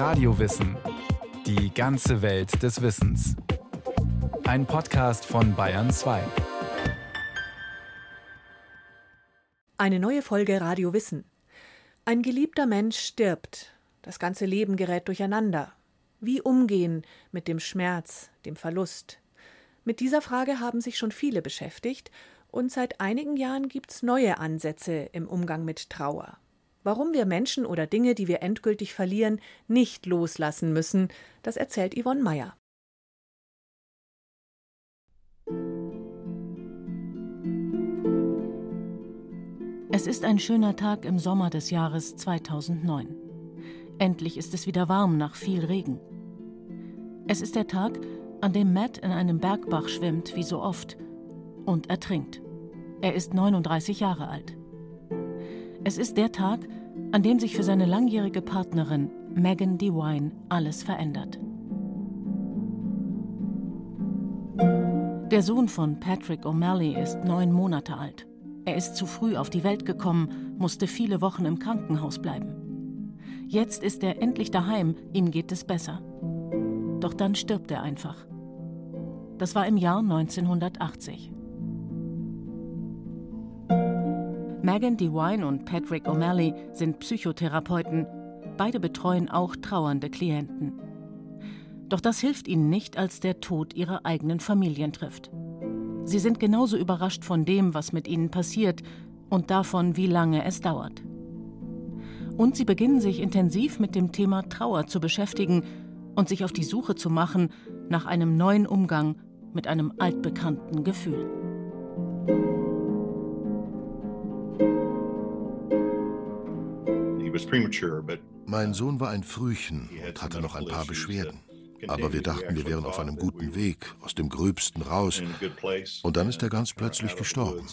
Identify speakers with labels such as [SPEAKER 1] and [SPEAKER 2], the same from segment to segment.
[SPEAKER 1] Radiowissen. Die ganze Welt des Wissens. Ein Podcast von Bayern 2.
[SPEAKER 2] Eine neue Folge Radio Wissen. Ein geliebter Mensch stirbt. Das ganze Leben gerät durcheinander. Wie umgehen mit dem Schmerz, dem Verlust? Mit dieser Frage haben sich schon viele beschäftigt und seit einigen Jahren gibt es neue Ansätze im Umgang mit Trauer. Warum wir Menschen oder Dinge, die wir endgültig verlieren, nicht loslassen müssen, das erzählt Yvonne Meyer.
[SPEAKER 3] Es ist ein schöner Tag im Sommer des Jahres 2009. Endlich ist es wieder warm nach viel Regen. Es ist der Tag, an dem Matt in einem Bergbach schwimmt, wie so oft, und ertrinkt. Er ist 39 Jahre alt. Es ist der Tag, an dem sich für seine langjährige Partnerin Megan DeWine alles verändert. Der Sohn von Patrick O'Malley ist neun Monate alt. Er ist zu früh auf die Welt gekommen, musste viele Wochen im Krankenhaus bleiben. Jetzt ist er endlich daheim, ihm geht es besser. Doch dann stirbt er einfach. Das war im Jahr 1980. Megan DeWine und Patrick O'Malley sind Psychotherapeuten. Beide betreuen auch trauernde Klienten. Doch das hilft ihnen nicht, als der Tod ihrer eigenen Familien trifft. Sie sind genauso überrascht von dem, was mit ihnen passiert und davon, wie lange es dauert. Und sie beginnen sich intensiv mit dem Thema Trauer zu beschäftigen und sich auf die Suche zu machen nach einem neuen Umgang mit einem altbekannten Gefühl.
[SPEAKER 4] Mein Sohn war ein Frühchen und hatte noch ein paar Beschwerden. Aber wir dachten, wir wären auf einem guten Weg, aus dem Gröbsten raus. Und dann ist er ganz plötzlich gestorben.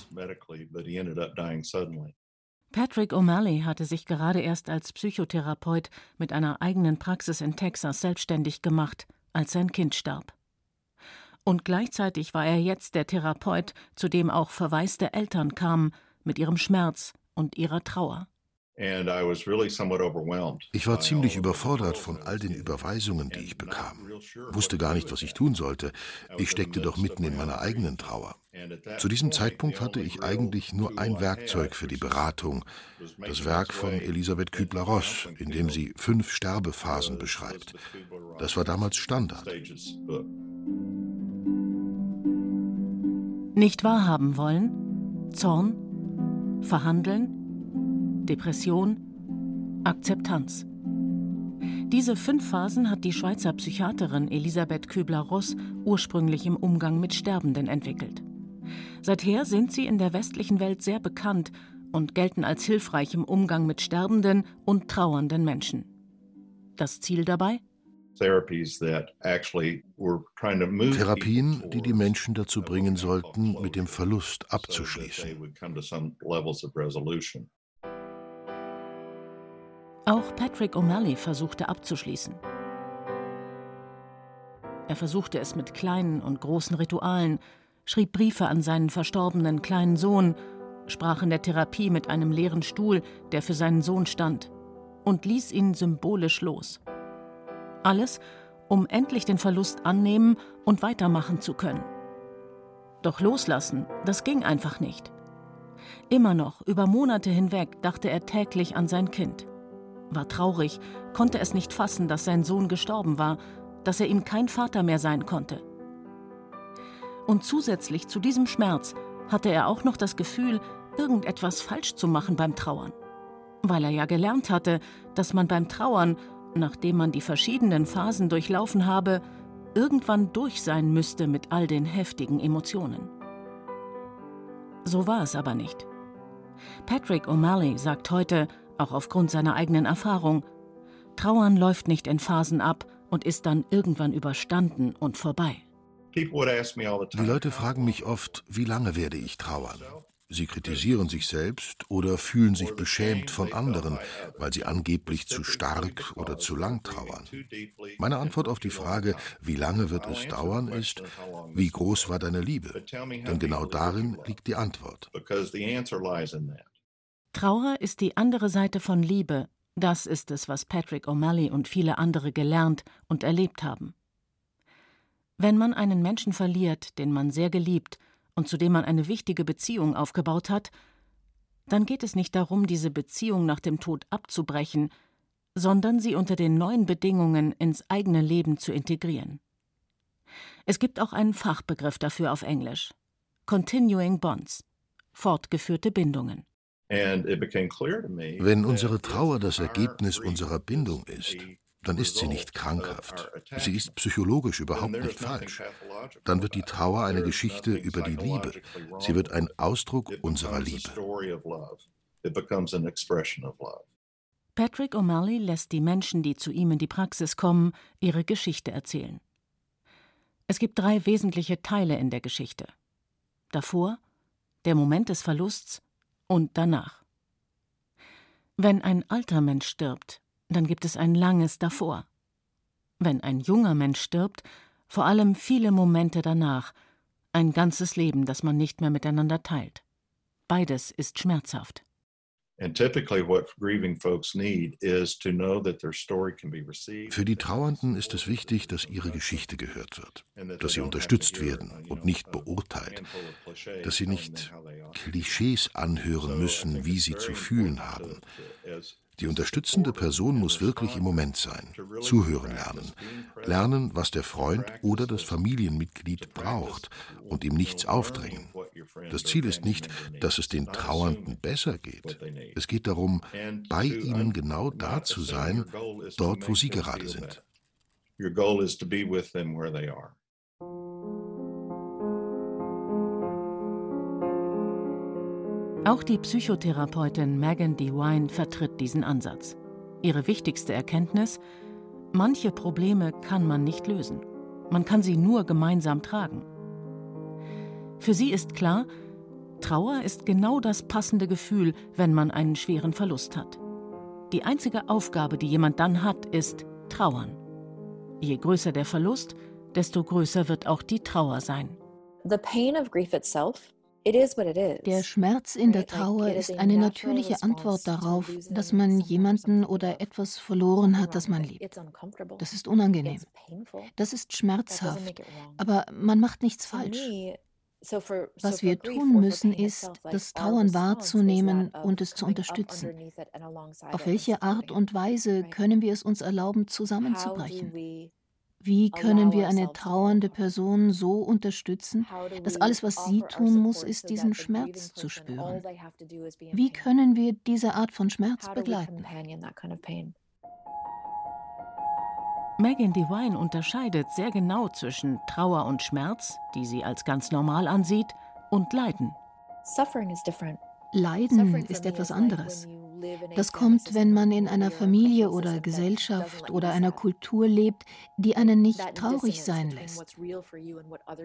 [SPEAKER 3] Patrick O'Malley hatte sich gerade erst als Psychotherapeut mit einer eigenen Praxis in Texas selbstständig gemacht, als sein Kind starb. Und gleichzeitig war er jetzt der Therapeut, zu dem auch verwaiste Eltern kamen mit ihrem Schmerz und ihrer Trauer.
[SPEAKER 4] Ich war ziemlich überfordert von all den Überweisungen, die ich bekam. Wusste gar nicht, was ich tun sollte. Ich steckte doch mitten in meiner eigenen Trauer. Zu diesem Zeitpunkt hatte ich eigentlich nur ein Werkzeug für die Beratung, das Werk von Elisabeth Kübler-Ross, in dem sie fünf Sterbephasen beschreibt. Das war damals Standard.
[SPEAKER 3] Nicht wahrhaben wollen, Zorn, verhandeln, Depression, Akzeptanz. Diese fünf Phasen hat die Schweizer Psychiaterin Elisabeth Kübler-Ross ursprünglich im Umgang mit Sterbenden entwickelt. Seither sind sie in der westlichen Welt sehr bekannt und gelten als hilfreich im Umgang mit sterbenden und trauernden Menschen. Das Ziel dabei?
[SPEAKER 4] Therapien, die die Menschen dazu bringen sollten, mit dem Verlust abzuschließen.
[SPEAKER 3] Auch Patrick O'Malley versuchte abzuschließen. Er versuchte es mit kleinen und großen Ritualen, schrieb Briefe an seinen verstorbenen kleinen Sohn, sprach in der Therapie mit einem leeren Stuhl, der für seinen Sohn stand, und ließ ihn symbolisch los. Alles, um endlich den Verlust annehmen und weitermachen zu können. Doch loslassen, das ging einfach nicht. Immer noch, über Monate hinweg, dachte er täglich an sein Kind war traurig, konnte es nicht fassen, dass sein Sohn gestorben war, dass er ihm kein Vater mehr sein konnte. Und zusätzlich zu diesem Schmerz hatte er auch noch das Gefühl, irgendetwas falsch zu machen beim Trauern. Weil er ja gelernt hatte, dass man beim Trauern, nachdem man die verschiedenen Phasen durchlaufen habe, irgendwann durch sein müsste mit all den heftigen Emotionen. So war es aber nicht. Patrick O'Malley sagt heute, auch aufgrund seiner eigenen Erfahrung. Trauern läuft nicht in Phasen ab und ist dann irgendwann überstanden und vorbei.
[SPEAKER 4] Die Leute fragen mich oft, wie lange werde ich trauern? Sie kritisieren sich selbst oder fühlen sich beschämt von anderen, weil sie angeblich zu stark oder zu lang trauern. Meine Antwort auf die Frage, wie lange wird es dauern, ist, wie groß war deine Liebe? Denn genau darin liegt die Antwort.
[SPEAKER 3] Trauer ist die andere Seite von Liebe Das ist es, was Patrick O'Malley und viele andere gelernt und erlebt haben. Wenn man einen Menschen verliert, den man sehr geliebt und zu dem man eine wichtige Beziehung aufgebaut hat, dann geht es nicht darum, diese Beziehung nach dem Tod abzubrechen, sondern sie unter den neuen Bedingungen ins eigene Leben zu integrieren. Es gibt auch einen Fachbegriff dafür auf Englisch. Continuing Bonds. Fortgeführte Bindungen.
[SPEAKER 4] Wenn unsere Trauer das Ergebnis unserer Bindung ist, dann ist sie nicht krankhaft. Sie ist psychologisch überhaupt nicht falsch. Dann wird die Trauer eine Geschichte über die Liebe. Sie wird ein Ausdruck unserer Liebe.
[SPEAKER 3] Patrick O'Malley lässt die Menschen, die zu ihm in die Praxis kommen, ihre Geschichte erzählen. Es gibt drei wesentliche Teile in der Geschichte. Davor, der Moment des Verlusts und danach. Wenn ein alter Mensch stirbt, dann gibt es ein langes davor. Wenn ein junger Mensch stirbt, vor allem viele Momente danach, ein ganzes Leben, das man nicht mehr miteinander teilt. Beides ist schmerzhaft.
[SPEAKER 4] Für die Trauernden ist es wichtig, dass ihre Geschichte gehört wird, dass sie unterstützt werden und nicht beurteilt, dass sie nicht Klischees anhören müssen, wie sie zu fühlen haben, die unterstützende Person muss wirklich im Moment sein, zuhören lernen, lernen, was der Freund oder das Familienmitglied braucht und ihm nichts aufdrängen. Das Ziel ist nicht, dass es den Trauernden besser geht. Es geht darum, bei ihnen genau da zu sein, dort, wo sie gerade sind. Your goal is to be with them where they are.
[SPEAKER 3] Auch die Psychotherapeutin Megan DeWine vertritt diesen Ansatz. Ihre wichtigste Erkenntnis: Manche Probleme kann man nicht lösen. Man kann sie nur gemeinsam tragen. Für sie ist klar, Trauer ist genau das passende Gefühl, wenn man einen schweren Verlust hat. Die einzige Aufgabe, die jemand dann hat, ist trauern. Je größer der Verlust, desto größer wird auch die Trauer sein.
[SPEAKER 5] The pain of grief itself
[SPEAKER 6] der Schmerz in der Trauer ist eine natürliche Antwort darauf, dass man jemanden oder etwas verloren hat, das man liebt. Das ist unangenehm. Das ist schmerzhaft. Aber man macht nichts falsch. Was wir tun müssen, ist, das Trauern wahrzunehmen und es zu unterstützen. Auf welche Art und Weise können wir es uns erlauben, zusammenzubrechen? Wie können wir eine trauernde Person so unterstützen, dass alles, was sie tun muss, ist, diesen Schmerz zu spüren? Wie können wir diese Art von Schmerz begleiten?
[SPEAKER 3] Megan Devine unterscheidet sehr genau zwischen Trauer und Schmerz, die sie als ganz normal ansieht, und Leiden.
[SPEAKER 6] Leiden ist etwas anderes. Das kommt, wenn man in einer Familie oder Gesellschaft oder einer Kultur lebt, die einen nicht traurig sein lässt.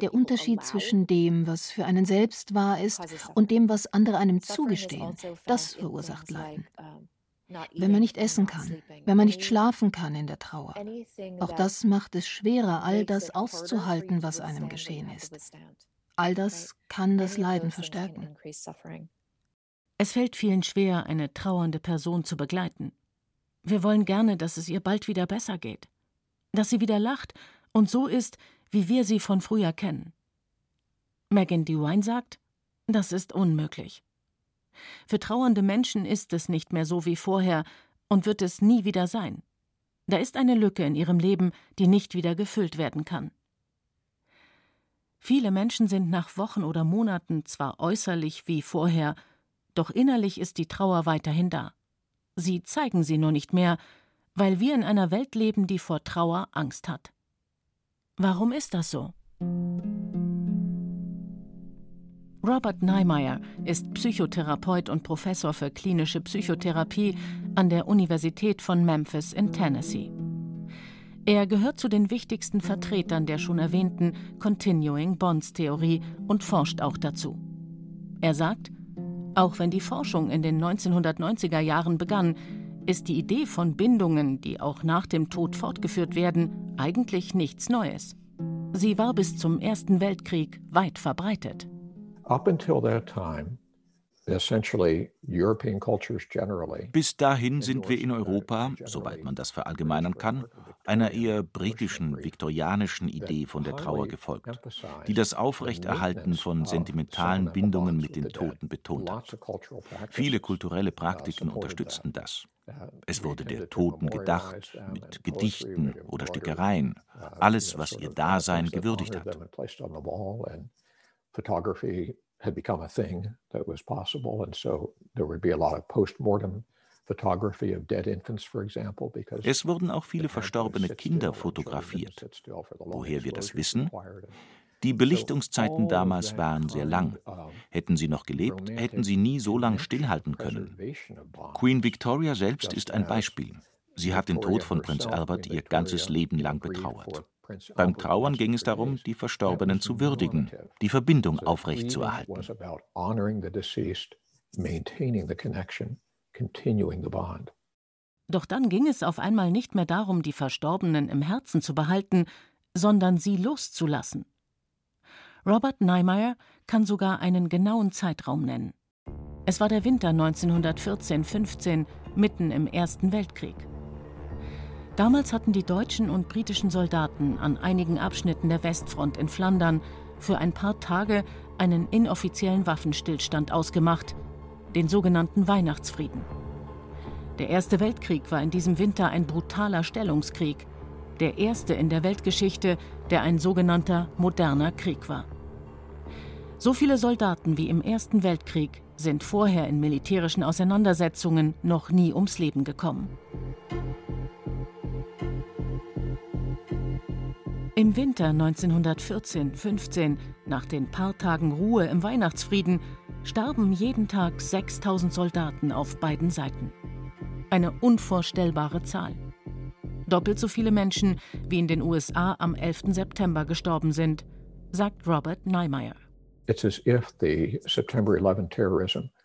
[SPEAKER 6] Der Unterschied zwischen dem, was für einen selbst wahr ist, und dem, was andere einem zugestehen, also das verursacht Leiden. Wenn man nicht essen kann, wenn man nicht schlafen kann in der Trauer. Auch das macht es schwerer, all das auszuhalten, was einem geschehen ist. All das kann das Leiden verstärken.
[SPEAKER 3] Es fällt vielen schwer, eine trauernde Person zu begleiten. Wir wollen gerne, dass es ihr bald wieder besser geht, dass sie wieder lacht und so ist, wie wir sie von früher kennen. Megan DeWine sagt, das ist unmöglich. Für trauernde Menschen ist es nicht mehr so wie vorher und wird es nie wieder sein. Da ist eine Lücke in ihrem Leben, die nicht wieder gefüllt werden kann. Viele Menschen sind nach Wochen oder Monaten zwar äußerlich wie vorher, doch innerlich ist die Trauer weiterhin da. Sie zeigen sie nur nicht mehr, weil wir in einer Welt leben, die vor Trauer Angst hat. Warum ist das so? Robert Neimeyer ist Psychotherapeut und Professor für klinische Psychotherapie an der Universität von Memphis in Tennessee. Er gehört zu den wichtigsten Vertretern der schon erwähnten Continuing Bonds Theorie und forscht auch dazu. Er sagt, auch wenn die Forschung in den 1990er Jahren begann, ist die Idee von Bindungen, die auch nach dem Tod fortgeführt werden, eigentlich nichts Neues. Sie war bis zum Ersten Weltkrieg weit verbreitet.
[SPEAKER 7] Bis dahin sind wir in Europa, soweit man das verallgemeinern kann, einer eher britischen, viktorianischen Idee von der Trauer gefolgt, die das Aufrechterhalten von sentimentalen Bindungen mit den Toten betont hat. Viele kulturelle Praktiken unterstützten das. Es wurde der Toten gedacht, mit Gedichten oder Stickereien, alles, was ihr Dasein gewürdigt hat. Photography had become a thing that was possible, and so there would be a lot of post-mortem es wurden auch viele verstorbene Kinder fotografiert. Woher wir das wissen? Die Belichtungszeiten damals waren sehr lang. Hätten sie noch gelebt, hätten sie nie so lang stillhalten können. Queen Victoria selbst ist ein Beispiel. Sie hat den Tod von Prinz Albert ihr ganzes Leben lang betrauert. Beim Trauern ging es darum, die Verstorbenen zu würdigen, die Verbindung aufrechtzuerhalten.
[SPEAKER 3] Doch dann ging es auf einmal nicht mehr darum, die Verstorbenen im Herzen zu behalten, sondern sie loszulassen. Robert Niemeyer kann sogar einen genauen Zeitraum nennen. Es war der Winter 1914-15, mitten im Ersten Weltkrieg. Damals hatten die deutschen und britischen Soldaten an einigen Abschnitten der Westfront in Flandern für ein paar Tage einen inoffiziellen Waffenstillstand ausgemacht, den sogenannten Weihnachtsfrieden. Der Erste Weltkrieg war in diesem Winter ein brutaler Stellungskrieg, der erste in der Weltgeschichte, der ein sogenannter moderner Krieg war. So viele Soldaten wie im Ersten Weltkrieg sind vorher in militärischen Auseinandersetzungen noch nie ums Leben gekommen. Im Winter 1914-15, nach den paar Tagen Ruhe im Weihnachtsfrieden, starben jeden Tag 6000 Soldaten auf beiden Seiten. Eine unvorstellbare Zahl. Doppelt so viele Menschen, wie in den USA am 11. September gestorben sind, sagt Robert Niemeyer.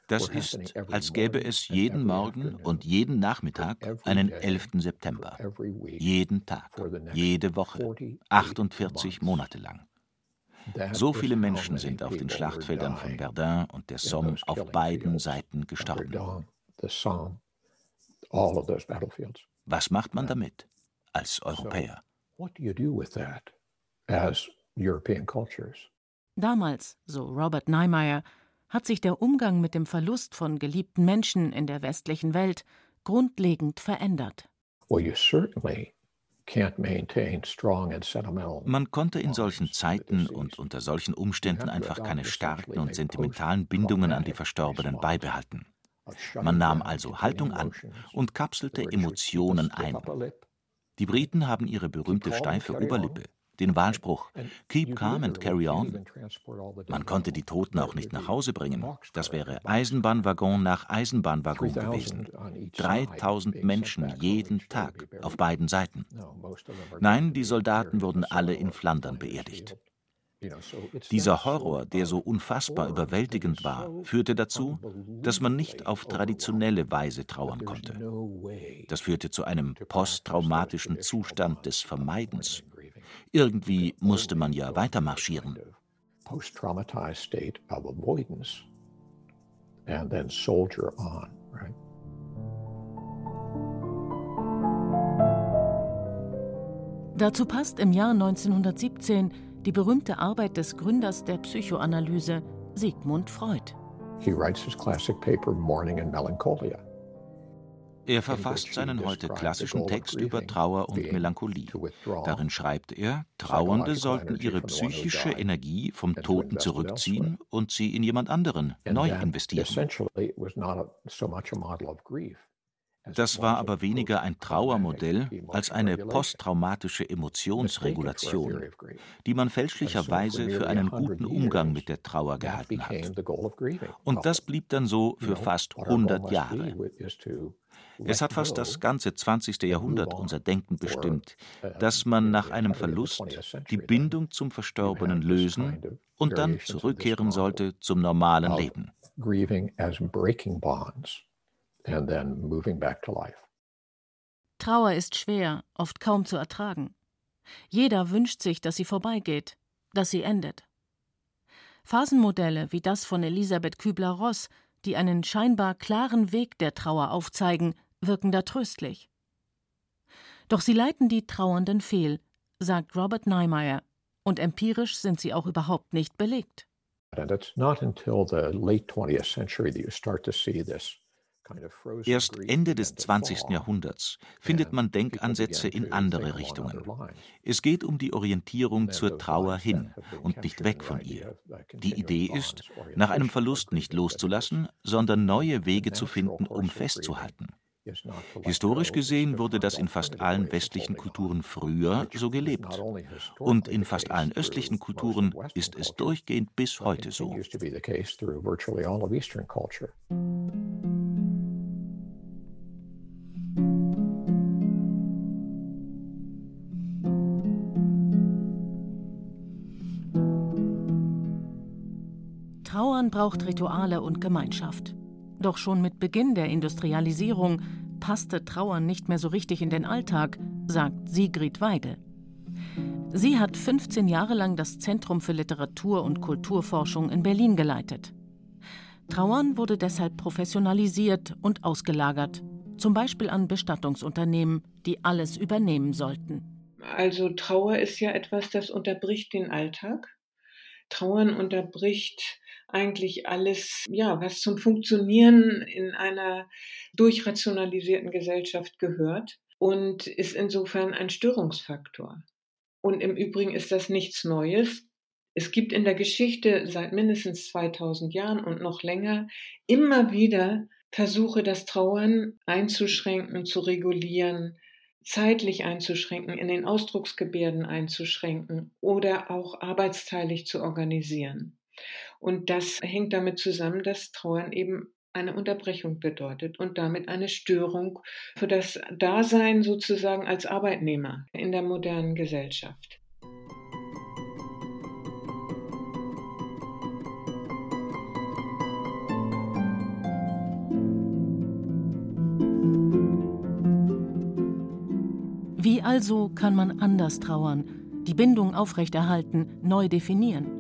[SPEAKER 3] Das
[SPEAKER 7] ist, als gäbe es jeden Morgen und jeden Nachmittag einen 11. September. Jeden Tag, jede Woche, 48 Monate lang. So viele Menschen sind auf den Schlachtfeldern von Verdun und der Somme auf beiden Seiten gestorben. Was macht man damit als Europäer?
[SPEAKER 3] Damals, so Robert Niemeyer, hat sich der Umgang mit dem Verlust von geliebten Menschen in der westlichen Welt grundlegend verändert. Well, you certainly
[SPEAKER 7] man konnte in solchen Zeiten und unter solchen Umständen einfach keine starken und sentimentalen Bindungen an die Verstorbenen beibehalten. Man nahm also Haltung an und kapselte Emotionen ein. Die Briten haben ihre berühmte steife Oberlippe, den Wahlspruch Keep calm and carry on. Man konnte die Toten auch nicht nach Hause bringen. Das wäre Eisenbahnwaggon nach Eisenbahnwaggon gewesen. 3000 Menschen jeden Tag auf beiden Seiten. Nein, die Soldaten wurden alle in Flandern beerdigt. Dieser Horror, der so unfassbar überwältigend war, führte dazu, dass man nicht auf traditionelle Weise trauern konnte. Das führte zu einem posttraumatischen Zustand des Vermeidens. Irgendwie musste man ja weitermarschieren.
[SPEAKER 3] Dazu passt im Jahr 1917 die berühmte Arbeit des Gründers der Psychoanalyse, Sigmund Freud. He writes his classic paper Mourning and Melancholia.
[SPEAKER 7] Er verfasst seinen heute klassischen Text über Trauer und Melancholie. Darin schreibt er, Trauernde sollten ihre psychische Energie vom Toten zurückziehen und sie in jemand anderen neu investieren. Das war aber weniger ein Trauermodell als eine posttraumatische Emotionsregulation, die man fälschlicherweise für einen guten Umgang mit der Trauer gehalten hat. Und das blieb dann so für fast 100 Jahre. Es hat fast das ganze 20. Jahrhundert unser Denken bestimmt, dass man nach einem Verlust die Bindung zum Verstorbenen lösen und dann zurückkehren sollte zum normalen Leben.
[SPEAKER 3] Trauer ist schwer, oft kaum zu ertragen. Jeder wünscht sich, dass sie vorbeigeht, dass sie endet. Phasenmodelle wie das von Elisabeth Kübler-Ross die einen scheinbar klaren Weg der Trauer aufzeigen, wirken da tröstlich. Doch sie leiten die Trauernden fehl, sagt Robert Niemeyer, und empirisch sind sie auch überhaupt nicht belegt.
[SPEAKER 7] Erst Ende des 20. Jahrhunderts findet man Denkansätze in andere Richtungen. Es geht um die Orientierung zur Trauer hin und nicht weg von ihr. Die Idee ist, nach einem Verlust nicht loszulassen, sondern neue Wege zu finden, um festzuhalten. Historisch gesehen wurde das in fast allen westlichen Kulturen früher so gelebt. Und in fast allen östlichen Kulturen ist es durchgehend bis heute so.
[SPEAKER 3] Trauern braucht Rituale und Gemeinschaft. Doch schon mit Beginn der Industrialisierung passte Trauern nicht mehr so richtig in den Alltag, sagt Sigrid Weigel. Sie hat 15 Jahre lang das Zentrum für Literatur- und Kulturforschung in Berlin geleitet. Trauern wurde deshalb professionalisiert und ausgelagert, zum Beispiel an Bestattungsunternehmen, die alles übernehmen sollten.
[SPEAKER 8] Also Trauer ist ja etwas, das unterbricht den Alltag. Trauern unterbricht eigentlich alles, ja, was zum Funktionieren in einer durchrationalisierten Gesellschaft gehört und ist insofern ein Störungsfaktor. Und im Übrigen ist das nichts Neues. Es gibt in der Geschichte seit mindestens 2000 Jahren und noch länger immer wieder Versuche, das Trauern einzuschränken, zu regulieren, zeitlich einzuschränken, in den Ausdrucksgebärden einzuschränken oder auch arbeitsteilig zu organisieren. Und das hängt damit zusammen, dass Trauern eben eine Unterbrechung bedeutet und damit eine Störung für das Dasein sozusagen als Arbeitnehmer in der modernen Gesellschaft.
[SPEAKER 3] Wie also kann man anders trauern, die Bindung aufrechterhalten, neu definieren?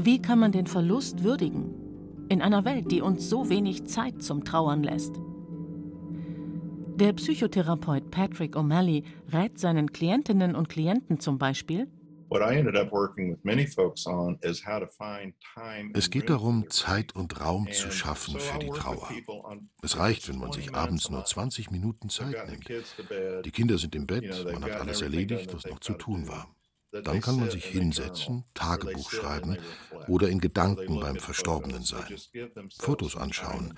[SPEAKER 3] Wie kann man den Verlust würdigen? In einer Welt, die uns so wenig Zeit zum Trauern lässt. Der Psychotherapeut Patrick O'Malley rät seinen Klientinnen und Klienten zum Beispiel,
[SPEAKER 4] es geht darum, Zeit und Raum zu schaffen für die Trauer. Es reicht, wenn man sich abends nur 20 Minuten Zeit nimmt. Die Kinder sind im Bett, man hat alles erledigt, was noch zu tun war. Dann kann man sich hinsetzen, Tagebuch schreiben oder in Gedanken beim Verstorbenen sein, Fotos anschauen,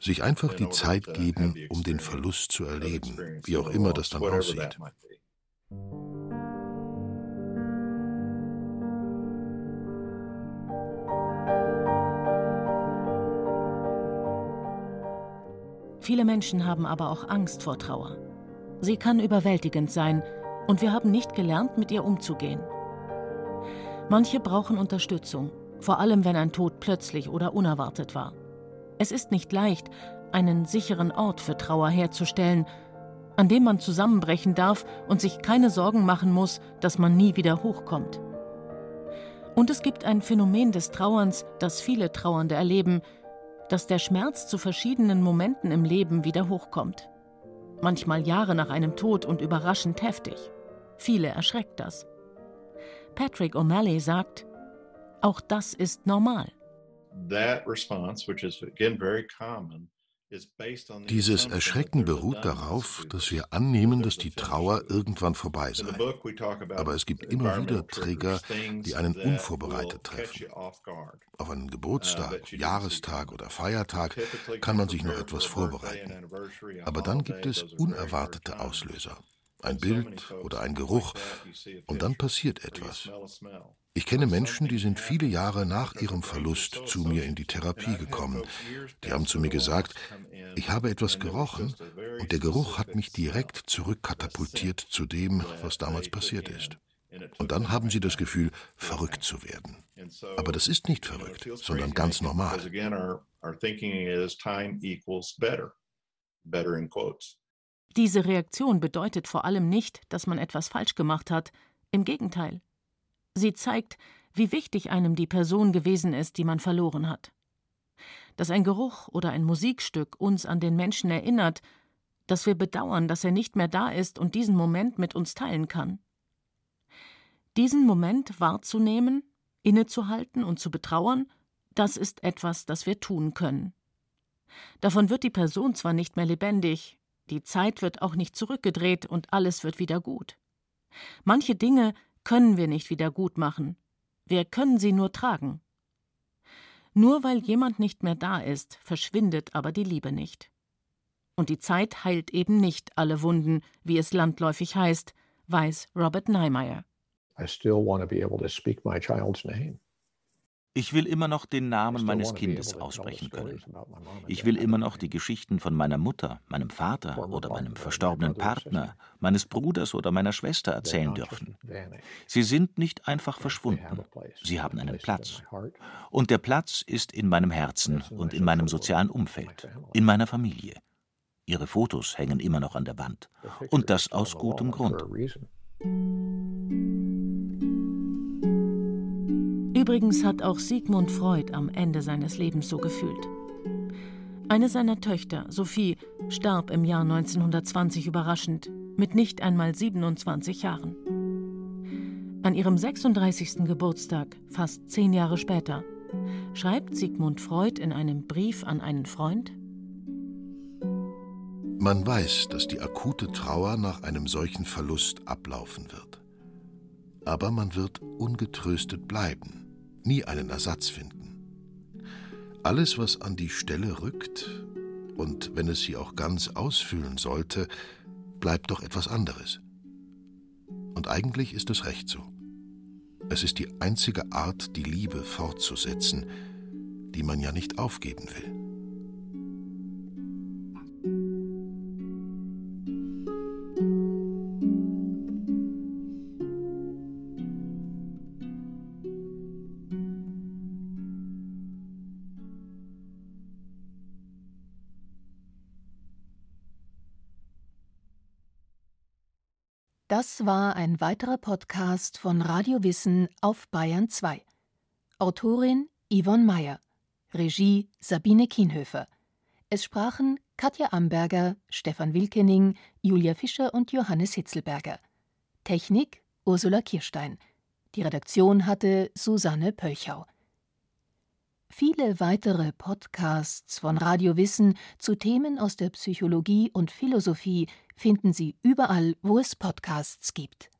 [SPEAKER 4] sich einfach die Zeit geben, um den Verlust zu erleben, wie auch immer das dann aussieht.
[SPEAKER 3] Viele Menschen haben aber auch Angst vor Trauer. Sie kann überwältigend sein, und wir haben nicht gelernt, mit ihr umzugehen. Manche brauchen Unterstützung, vor allem wenn ein Tod plötzlich oder unerwartet war. Es ist nicht leicht, einen sicheren Ort für Trauer herzustellen, an dem man zusammenbrechen darf und sich keine Sorgen machen muss, dass man nie wieder hochkommt. Und es gibt ein Phänomen des Trauerns, das viele Trauernde erleben, dass der Schmerz zu verschiedenen Momenten im Leben wieder hochkommt. Manchmal Jahre nach einem Tod und überraschend heftig. Viele erschreckt das. Patrick O'Malley sagt, auch das ist normal.
[SPEAKER 4] Dieses Erschrecken beruht darauf, dass wir annehmen, dass die Trauer irgendwann vorbei sei. Aber es gibt immer wieder Trigger, die einen unvorbereitet treffen. Auf einen Geburtstag, Jahrestag oder Feiertag kann man sich noch etwas vorbereiten. Aber dann gibt es unerwartete Auslöser ein Bild oder ein Geruch, und dann passiert etwas. Ich kenne Menschen, die sind viele Jahre nach ihrem Verlust zu mir in die Therapie gekommen. Die haben zu mir gesagt, ich habe etwas gerochen und der Geruch hat mich direkt zurückkatapultiert zu dem, was damals passiert ist. Und dann haben sie das Gefühl, verrückt zu werden. Aber das ist nicht verrückt, sondern ganz normal.
[SPEAKER 3] Diese Reaktion bedeutet vor allem nicht, dass man etwas falsch gemacht hat, im Gegenteil. Sie zeigt, wie wichtig einem die Person gewesen ist, die man verloren hat. dass ein Geruch oder ein Musikstück uns an den Menschen erinnert, dass wir bedauern, dass er nicht mehr da ist und diesen Moment mit uns teilen kann. Diesen Moment wahrzunehmen, innezuhalten und zu betrauern, das ist etwas, das wir tun können. Davon wird die Person zwar nicht mehr lebendig, die Zeit wird auch nicht zurückgedreht und alles wird wieder gut. Manche Dinge können wir nicht wieder gut machen, wir können sie nur tragen. Nur weil jemand nicht mehr da ist, verschwindet aber die Liebe nicht. Und die Zeit heilt eben nicht alle Wunden, wie es landläufig heißt, weiß Robert Niemeyer. I still want to be able to speak my child's name.
[SPEAKER 7] Ich will immer noch den Namen meines Kindes aussprechen können. Ich will immer noch die Geschichten von meiner Mutter, meinem Vater oder meinem verstorbenen Partner, meines Bruders oder meiner Schwester erzählen dürfen. Sie sind nicht einfach verschwunden. Sie haben einen Platz. Und der Platz ist in meinem Herzen und in meinem sozialen Umfeld, in meiner Familie. Ihre Fotos hängen immer noch an der Wand. Und das aus gutem Grund.
[SPEAKER 3] Übrigens hat auch Sigmund Freud am Ende seines Lebens so gefühlt. Eine seiner Töchter, Sophie, starb im Jahr 1920 überraschend, mit nicht einmal 27 Jahren. An ihrem 36. Geburtstag, fast zehn Jahre später, schreibt Sigmund Freud in einem Brief an einen Freund:
[SPEAKER 4] Man weiß, dass die akute Trauer nach einem solchen Verlust ablaufen wird. Aber man wird ungetröstet bleiben nie einen Ersatz finden. Alles, was an die Stelle rückt, und wenn es sie auch ganz ausfüllen sollte, bleibt doch etwas anderes. Und eigentlich ist es recht so. Es ist die einzige Art, die Liebe fortzusetzen, die man ja nicht aufgeben will.
[SPEAKER 6] Das war ein weiterer Podcast von Radio Wissen auf Bayern 2. Autorin Yvonne Meyer. Regie Sabine Kienhöfer. Es sprachen Katja Amberger, Stefan Wilkening, Julia Fischer und Johannes Hitzelberger. Technik Ursula Kirstein. Die Redaktion hatte Susanne Pölchau. Viele weitere Podcasts von Radio Wissen zu Themen aus der Psychologie und Philosophie finden Sie überall, wo es Podcasts gibt.